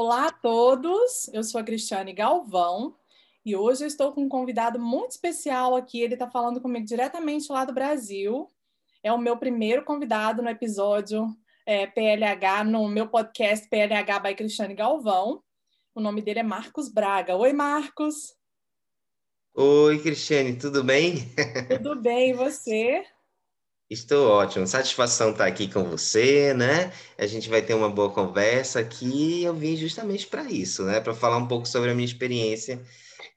Olá a todos, eu sou a Cristiane Galvão e hoje eu estou com um convidado muito especial aqui. Ele está falando comigo diretamente lá do Brasil. É o meu primeiro convidado no episódio é, PLH, no meu podcast PLH by Cristiane Galvão. O nome dele é Marcos Braga. Oi, Marcos. Oi, Cristiane, tudo bem? Tudo bem, e você? Estou ótimo, satisfação estar aqui com você, né? A gente vai ter uma boa conversa aqui. Eu vim justamente para isso, né? Para falar um pouco sobre a minha experiência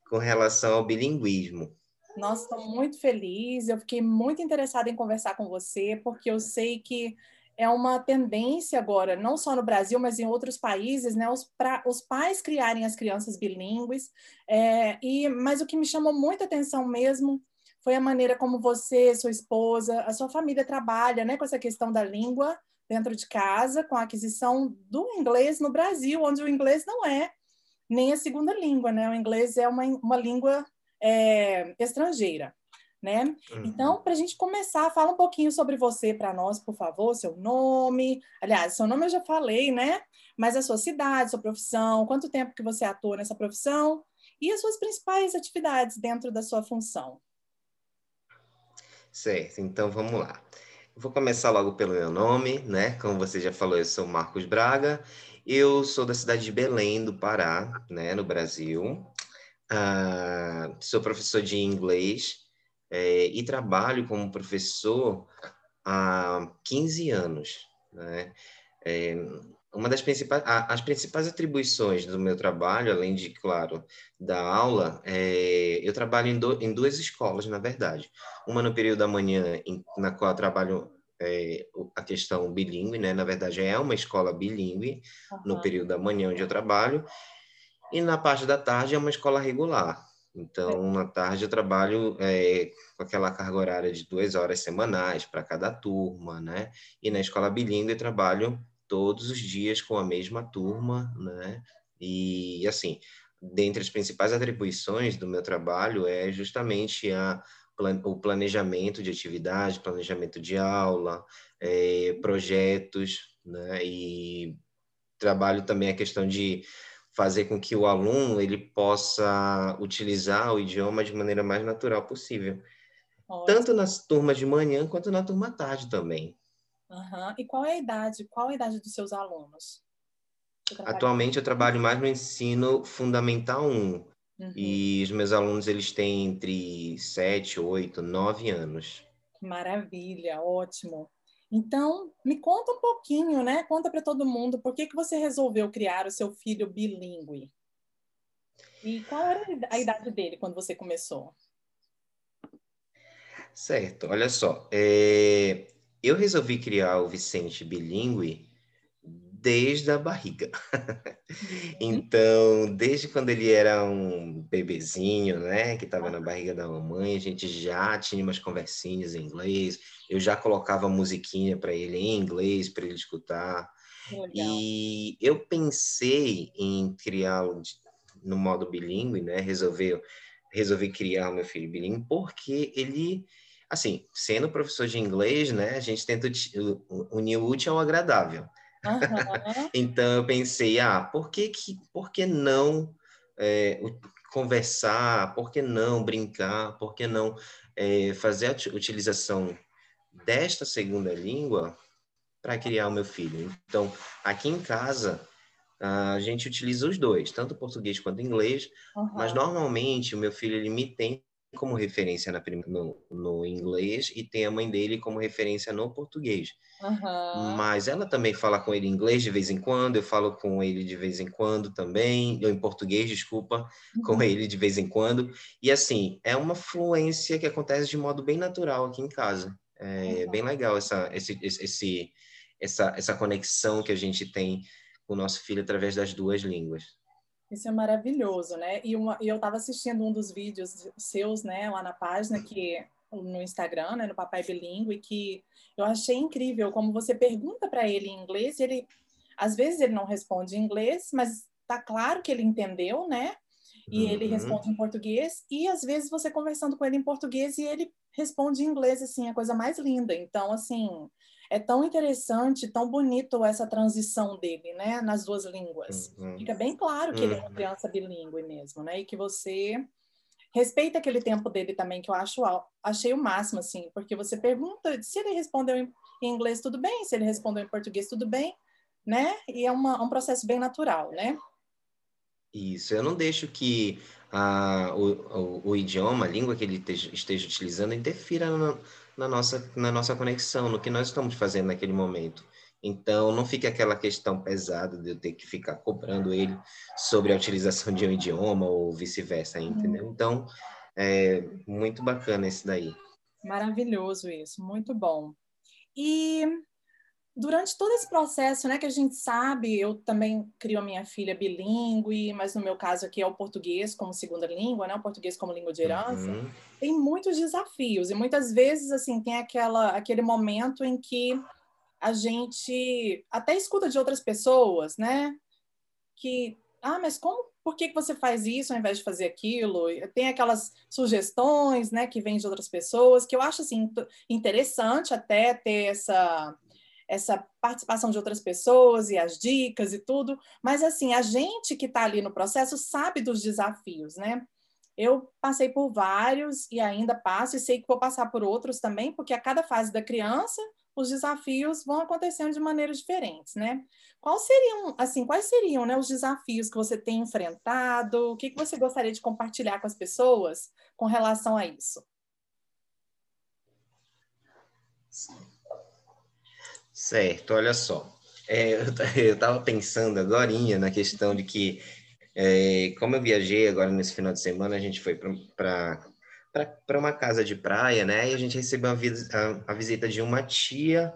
com relação ao bilinguismo. Nossa, estou muito feliz. Eu fiquei muito interessada em conversar com você, porque eu sei que é uma tendência agora, não só no Brasil, mas em outros países, né, os, pra, os pais criarem as crianças bilíngues. É, e, mas o que me chamou muita atenção mesmo foi a maneira como você, sua esposa, a sua família trabalha né, com essa questão da língua dentro de casa, com a aquisição do inglês no Brasil, onde o inglês não é nem a segunda língua, né? O inglês é uma, uma língua é, estrangeira né? Uhum. Então, para a gente começar, fala um pouquinho sobre você para nós, por favor, seu nome. Aliás, seu nome eu já falei, né? Mas a sua cidade, sua profissão, quanto tempo que você atua nessa profissão e as suas principais atividades dentro da sua função. Certo, então vamos lá. vou começar logo pelo meu nome, né? Como você já falou, eu sou Marcos Braga. Eu sou da cidade de Belém, do Pará, né, no Brasil. Uh, sou professor de inglês é, e trabalho como professor há 15 anos. Né? É, uma das principais, as principais atribuições do meu trabalho, além de, claro, da aula, é, eu trabalho em, do, em, duas escolas, na verdade. Uma no período da manhã, em, na qual eu trabalho é, a questão bilíngue, né? Na verdade, é uma escola bilíngue uhum. no período da manhã onde eu trabalho. E na parte da tarde é uma escola regular, então, na tarde eu trabalho é, com aquela carga horária de duas horas semanais para cada turma, né? E na escola bilíngue eu trabalho todos os dias com a mesma turma, né? E, assim, dentre as principais atribuições do meu trabalho é justamente a, o planejamento de atividade, planejamento de aula, é, projetos, né? E trabalho também a questão de fazer com que o aluno ele possa utilizar o idioma de maneira mais natural possível. Ótimo. Tanto nas turmas de manhã quanto na turma tarde também. Uhum. E qual é a idade? Qual a idade dos seus alunos? Atualmente eu trabalho mais no ensino fundamental 1. Uhum. E os meus alunos eles têm entre 7, 8, 9 anos. Maravilha, ótimo. Então, me conta um pouquinho, né? Conta para todo mundo por que, que você resolveu criar o seu filho bilíngue. E qual era a idade dele quando você começou? Certo, olha só. É... Eu resolvi criar o Vicente bilíngue desde a barriga. Uhum. então, desde quando ele era um bebezinho, né, que estava na barriga da mamãe, a gente já tinha umas conversinhas em inglês. Eu já colocava musiquinha para ele em inglês para ele escutar. Legal. E eu pensei em criá-lo no modo bilíngue, né? Resolvi, resolvi criar o meu filho bilíngue porque ele assim, sendo professor de inglês, né, a gente tenta unir o útil ao agradável. Uhum. então eu pensei, ah, por que, que, por que não é, conversar, por que não brincar, por que não é, fazer a utilização desta segunda língua para criar o meu filho? Então, aqui em casa, a gente utiliza os dois, tanto português quanto inglês, uhum. mas normalmente o meu filho ele me tem como referência na, no, no, inglês e tem a mãe dele como referência no português. Uhum. Mas ela também fala com ele em inglês de vez em quando, eu falo com ele de vez em quando também, eu em português, desculpa, uhum. com ele de vez em quando. E assim, é uma fluência que acontece de modo bem natural aqui em casa. É uhum. bem legal essa, esse, esse, essa, essa conexão que a gente tem com o nosso filho através das duas línguas. Isso é maravilhoso, né? E, uma, e eu estava assistindo um dos vídeos seus, né, lá na página, que no Instagram, né, no Papai Bilingue, que eu achei incrível como você pergunta para ele em inglês e ele, às vezes ele não responde em inglês, mas tá claro que ele entendeu, né? E uhum. ele responde em português e às vezes você conversando com ele em português e ele responde em inglês, assim, a coisa mais linda. Então, assim, é tão interessante, tão bonito essa transição dele, né, nas duas línguas. Uhum. Fica bem claro que uhum. ele é uma uhum. criança bilíngue mesmo, né, e que você respeita aquele tempo dele também, que eu acho achei o máximo, assim, porque você pergunta se ele respondeu em inglês, tudo bem, se ele respondeu em português, tudo bem, né, e é uma, um processo bem natural, né. Isso, eu não deixo que a, o, o, o, idioma, a língua que ele esteja, esteja utilizando interfira na, na, nossa, na nossa conexão, no que nós estamos fazendo naquele momento. Então, não fica aquela questão pesada de eu ter que ficar cobrando ele sobre a utilização de um idioma ou vice-versa, entendeu? Uhum. Então, é muito bacana esse daí. Maravilhoso isso, muito bom. E durante todo esse processo, né, que a gente sabe, eu também crio a minha filha bilíngue, mas no meu caso aqui é o português como segunda língua, né, o português como língua de herança. Uhum. Tem muitos desafios e muitas vezes assim tem aquela aquele momento em que a gente até escuta de outras pessoas, né, que ah, mas como por que, que você faz isso ao invés de fazer aquilo? Tem aquelas sugestões, né, que vêm de outras pessoas, que eu acho assim interessante até ter essa essa participação de outras pessoas e as dicas e tudo, mas assim, a gente que está ali no processo sabe dos desafios, né? Eu passei por vários e ainda passo, e sei que vou passar por outros também, porque a cada fase da criança, os desafios vão acontecendo de maneiras diferentes, né? Quais seriam, assim, quais seriam né, os desafios que você tem enfrentado? O que, que você gostaria de compartilhar com as pessoas com relação a isso? Sim. Certo, olha só. É, eu estava pensando agora na questão de que, é, como eu viajei agora nesse final de semana, a gente foi para uma casa de praia, né? E a gente recebeu a, a, a visita de uma tia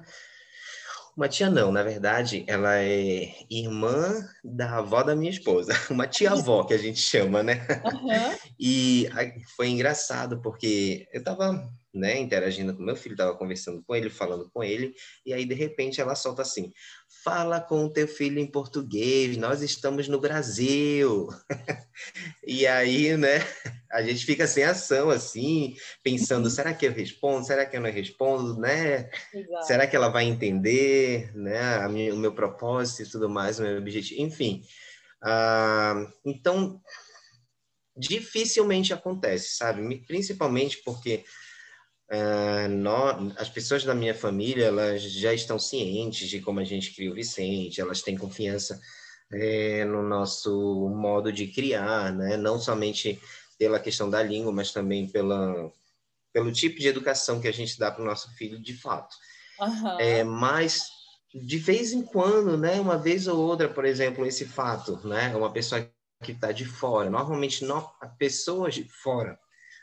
uma tia não, na verdade, ela é irmã da avó da minha esposa, uma tia-avó que a gente chama, né? Uhum. E foi engraçado porque eu estava né, interagindo com meu filho, estava conversando com ele, falando com ele, e aí de repente ela solta assim: fala com o teu filho em português, nós estamos no Brasil. e aí, né, a gente fica sem ação, assim, pensando: será que eu respondo? Será que eu não respondo, né? Exato. Será que ela vai entender, né, minha, o meu propósito e tudo mais, o meu objetivo? Enfim. Uh, então, dificilmente acontece, sabe? Principalmente porque Uh, nós, as pessoas da minha família elas já estão cientes de como a gente cria o Vicente, elas têm confiança é, no nosso modo de criar, né? não somente pela questão da língua, mas também pela, pelo tipo de educação que a gente dá para o nosso filho de fato. Uhum. É, mas de vez em quando, né, uma vez ou outra, por exemplo, esse fato, né, uma pessoa que está de fora, normalmente não, pessoas de fora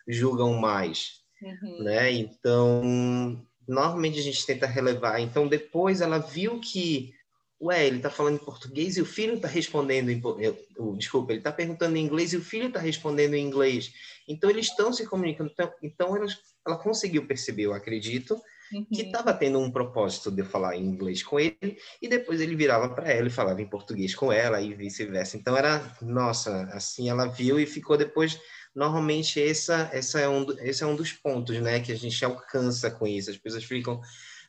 julgam mais Uhum. Né? Então, normalmente a gente tenta relevar. Então, depois ela viu que, ué, ele está falando em português e o filho está respondendo em. Desculpa, ele está perguntando em inglês e o filho está respondendo em inglês. Então, eles estão se comunicando. Então, então ela, ela conseguiu perceber, eu acredito, uhum. que estava tendo um propósito de falar em inglês com ele, e depois ele virava para ela e falava em português com ela, e vice-versa. Então, era, nossa, assim, ela viu e ficou depois normalmente essa, essa é um, esse é um dos pontos, né, que a gente alcança com isso. As pessoas ficam,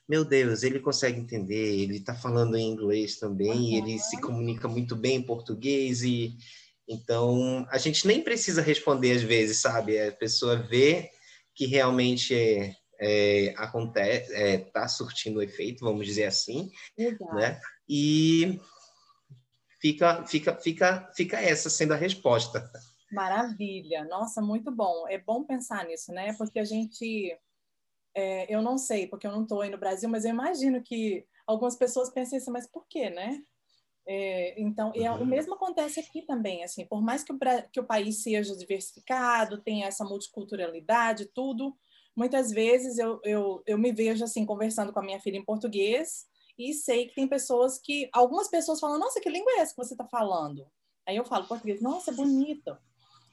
meu Deus, ele consegue entender, ele está falando em inglês também, uhum. ele se comunica muito bem em português, e então a gente nem precisa responder às vezes, sabe? A pessoa vê que realmente é, é, acontece, está é, tá surtindo efeito, vamos dizer assim, Exato. né? E fica, fica, fica, fica essa sendo a resposta. Maravilha, nossa, muito bom. É bom pensar nisso, né? Porque a gente, é, eu não sei, porque eu não estou aí no Brasil, mas eu imagino que algumas pessoas pensem assim, mas por quê, né? É, então, é, o uhum. mesmo acontece aqui também, assim, por mais que o, que o país seja diversificado, tenha essa multiculturalidade, tudo, muitas vezes eu, eu, eu me vejo, assim, conversando com a minha filha em português e sei que tem pessoas que, algumas pessoas falam, nossa, que língua é essa que você está falando? Aí eu falo português, nossa, é bonito.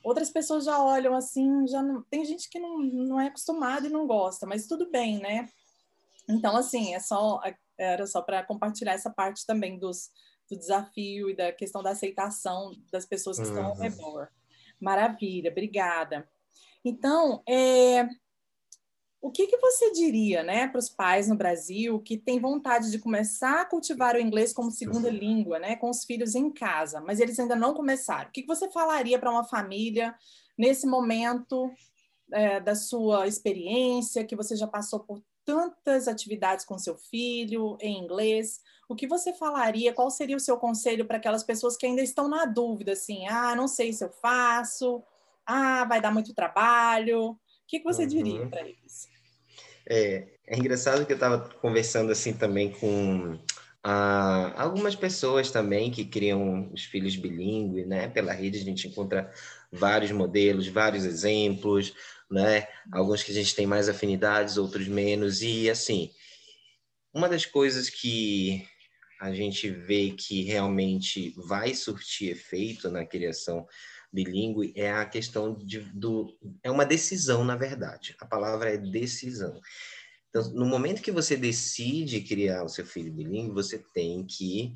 Outras pessoas já olham assim, já não, tem gente que não, não é acostumada e não gosta, mas tudo bem, né? Então, assim, é só, era só para compartilhar essa parte também dos, do desafio e da questão da aceitação das pessoas que uhum. estão ao uhum. redor. Maravilha, obrigada. Então, é, o que, que você diria né, para os pais no Brasil que têm vontade de começar a cultivar o inglês como segunda língua, né, com os filhos em casa, mas eles ainda não começaram? O que, que você falaria para uma família nesse momento é, da sua experiência, que você já passou por tantas atividades com seu filho em inglês? O que você falaria? Qual seria o seu conselho para aquelas pessoas que ainda estão na dúvida, assim, ah, não sei se eu faço, ah, vai dar muito trabalho? O que, que você uhum. diria para eles? É, é engraçado que eu estava conversando assim também com ah, algumas pessoas também que criam os filhos bilíngues, né? Pela rede a gente encontra vários modelos, vários exemplos, né? Alguns que a gente tem mais afinidades, outros menos. E assim, uma das coisas que a gente vê que realmente vai surtir efeito na criação bilíngue é a questão de, do. É uma decisão, na verdade. A palavra é decisão. Então, no momento que você decide criar o seu filho bilíngue, você tem que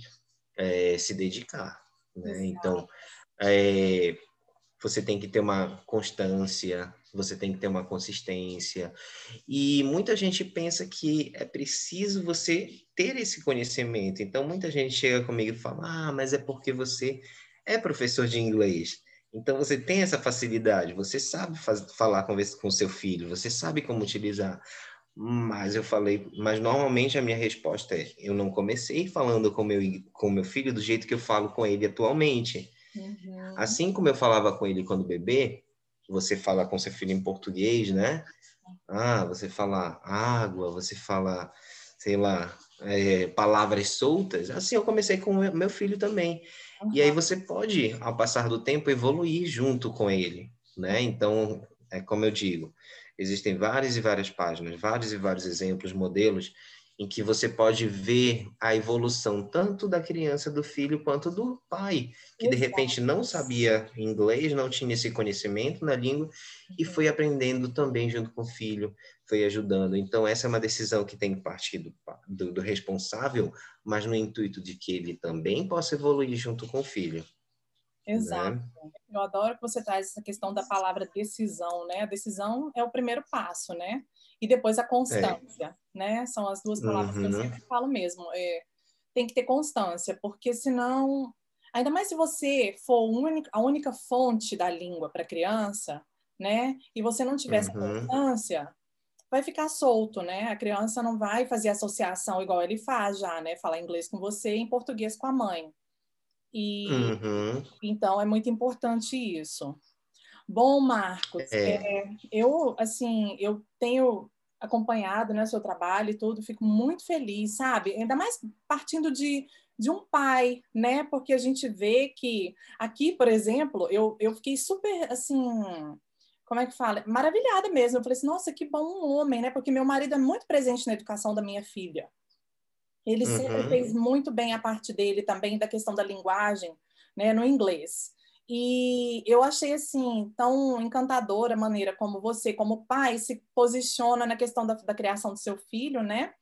é, se dedicar. Né? Então, é, você tem que ter uma constância, você tem que ter uma consistência. E muita gente pensa que é preciso você ter esse conhecimento. Então, muita gente chega comigo e fala: Ah, mas é porque você é professor de inglês. Então você tem essa facilidade, você sabe faz, falar com o seu filho, você sabe como utilizar. Mas eu falei, mas normalmente a minha resposta é: eu não comecei falando com meu com meu filho do jeito que eu falo com ele atualmente. Uhum. Assim como eu falava com ele quando bebê, você fala com seu filho em português, né? Ah, você fala água, você fala, sei lá, é, palavras soltas. Assim eu comecei com meu filho também. Uhum. E aí você pode, ao passar do tempo, evoluir junto com ele, né? Então, é como eu digo, existem várias e várias páginas, vários e vários exemplos, modelos em que você pode ver a evolução tanto da criança, do filho, quanto do pai, que de repente não sabia inglês, não tinha esse conhecimento na língua e uhum. foi aprendendo também junto com o filho, foi ajudando. Então, essa é uma decisão que tem que partir do, do, do responsável, mas no intuito de que ele também possa evoluir junto com o filho. Exato. Né? Eu adoro que você traz essa questão da palavra decisão, né? A decisão é o primeiro passo, né? E depois a constância, é. né? São as duas palavras uhum. que eu uhum. sempre falo mesmo. É, tem que ter constância, porque senão, ainda mais se você for a única fonte da língua para a criança, né? E você não tiver uhum. essa constância, vai ficar solto, né? A criança não vai fazer associação igual ele faz já, né? Falar inglês com você e em português com a mãe. E uhum. então é muito importante isso. Bom, Marcos, é. É, eu assim eu tenho acompanhado né, seu trabalho e tudo, fico muito feliz, sabe? Ainda mais partindo de, de um pai, né? Porque a gente vê que aqui, por exemplo, eu, eu fiquei super assim como é que fala? Maravilhada mesmo. Eu falei assim, nossa, que bom um homem, né? Porque meu marido é muito presente na educação da minha filha. Ele uhum. sempre fez muito bem a parte dele também da questão da linguagem, né, no inglês. E eu achei assim tão encantadora a maneira como você, como pai, se posiciona na questão da, da criação do seu filho, né?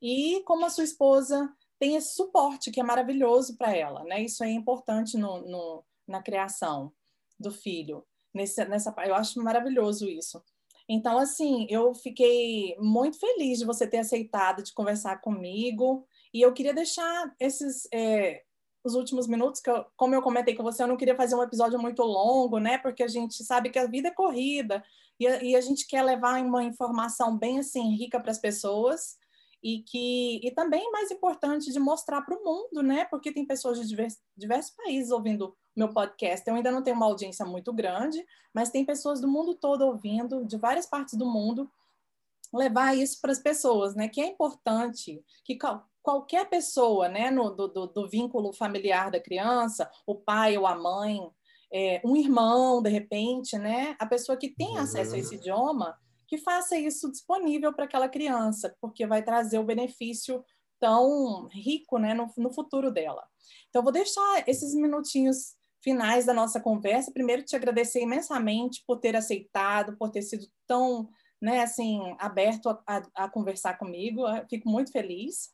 E como a sua esposa tem esse suporte que é maravilhoso para ela, né? Isso é importante no, no, na criação do filho nesse, nessa eu acho maravilhoso isso. Então, assim, eu fiquei muito feliz de você ter aceitado de conversar comigo. E eu queria deixar esses é, os últimos minutos, que eu, como eu comentei com você, eu não queria fazer um episódio muito longo, né? Porque a gente sabe que a vida é corrida e a, e a gente quer levar uma informação bem assim rica para as pessoas e que e também mais importante de mostrar para o mundo, né? Porque tem pessoas de diversos, diversos países ouvindo meu podcast. Eu ainda não tenho uma audiência muito grande, mas tem pessoas do mundo todo ouvindo, de várias partes do mundo, levar isso para as pessoas, né? Que é importante que qualquer pessoa, né, no, do, do, do vínculo familiar da criança, o pai ou a mãe, é, um irmão, de repente, né? A pessoa que tem acesso a esse uhum. idioma que faça isso disponível para aquela criança, porque vai trazer o benefício tão rico né, no, no futuro dela. Então, vou deixar esses minutinhos finais da nossa conversa. Primeiro, te agradecer imensamente por ter aceitado, por ter sido tão né, assim, aberto a, a, a conversar comigo. Eu fico muito feliz.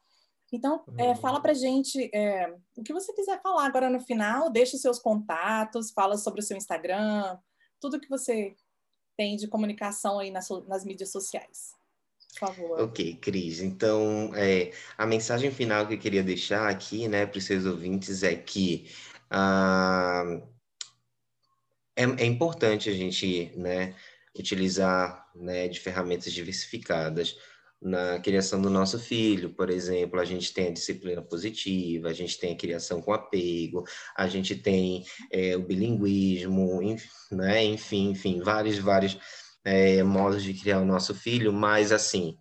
Então, é, uhum. fala para gente é, o que você quiser falar agora no final. Deixe seus contatos, fala sobre o seu Instagram, tudo que você tem de comunicação aí nas, nas mídias sociais? Por favor. Ok, Cris. Então, é, a mensagem final que eu queria deixar aqui, né, para os seus ouvintes é que ah, é, é, importante a gente, né, utilizar, né, de ferramentas diversificadas na criação do nosso filho, por exemplo, a gente tem a disciplina positiva, a gente tem a criação com apego, a gente tem é, o bilinguismo, né? enfim, enfim, vários, vários é, modos de criar o nosso filho, mas assim,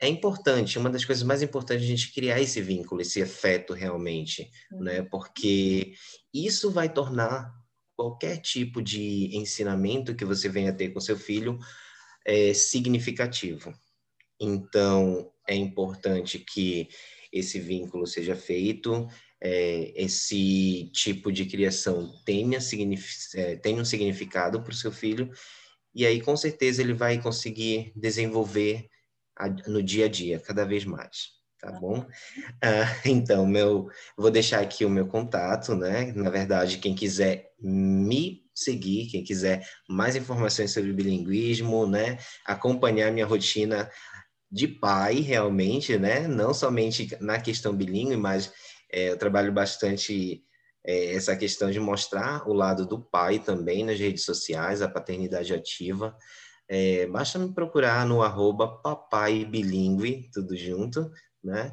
é importante, uma das coisas mais importantes é a gente criar esse vínculo, esse afeto realmente, uhum. né? Porque isso vai tornar qualquer tipo de ensinamento que você venha ter com seu filho é, significativo. Então, é importante que esse vínculo seja feito, é, esse tipo de criação tenha, é, tenha um significado para o seu filho, e aí com certeza ele vai conseguir desenvolver a, no dia a dia cada vez mais. Tá bom? Ah, então, meu, vou deixar aqui o meu contato, né? Na verdade, quem quiser me seguir, quem quiser mais informações sobre bilinguismo, né? Acompanhar minha rotina de pai, realmente, né? Não somente na questão bilíngue, mas é, eu trabalho bastante é, essa questão de mostrar o lado do pai também nas redes sociais, a paternidade ativa. É, basta me procurar no arroba bilíngue, tudo junto, né?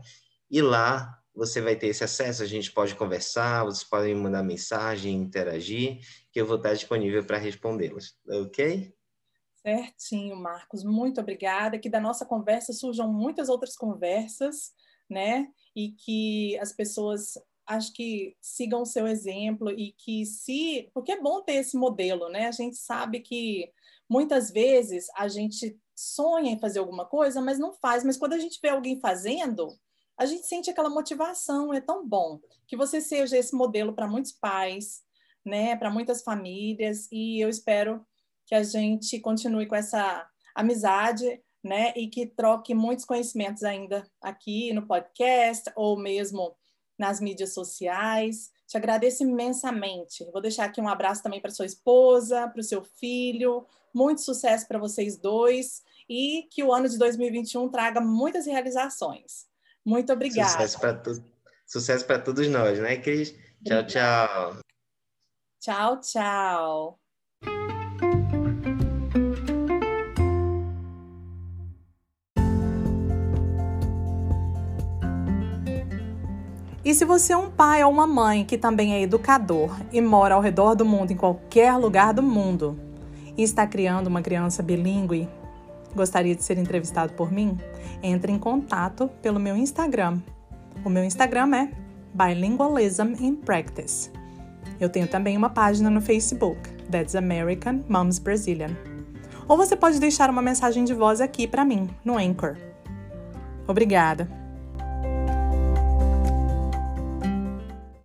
E lá você vai ter esse acesso, a gente pode conversar, vocês podem mandar mensagem, interagir, que eu vou estar disponível para respondê-los, ok? Certinho, Marcos. Muito obrigada. Que da nossa conversa surjam muitas outras conversas, né? E que as pessoas acho que sigam o seu exemplo e que se, porque é bom ter esse modelo, né? A gente sabe que muitas vezes a gente sonha em fazer alguma coisa, mas não faz, mas quando a gente vê alguém fazendo, a gente sente aquela motivação, é tão bom que você seja esse modelo para muitos pais, né, para muitas famílias e eu espero que a gente continue com essa amizade, né? E que troque muitos conhecimentos ainda aqui no podcast ou mesmo nas mídias sociais. Te agradeço imensamente. Vou deixar aqui um abraço também para sua esposa, para o seu filho. Muito sucesso para vocês dois e que o ano de 2021 traga muitas realizações. Muito obrigada. Sucesso para tu... Sucesso para todos nós, né, Cris? Tchau, tchau. Tchau, tchau. E se você é um pai ou uma mãe que também é educador e mora ao redor do mundo, em qualquer lugar do mundo, e está criando uma criança bilíngue, gostaria de ser entrevistado por mim? Entre em contato pelo meu Instagram. O meu Instagram é Bilingualism in Practice. Eu tenho também uma página no Facebook, That's American Moms Brazilian. Ou você pode deixar uma mensagem de voz aqui para mim, no Anchor. Obrigada!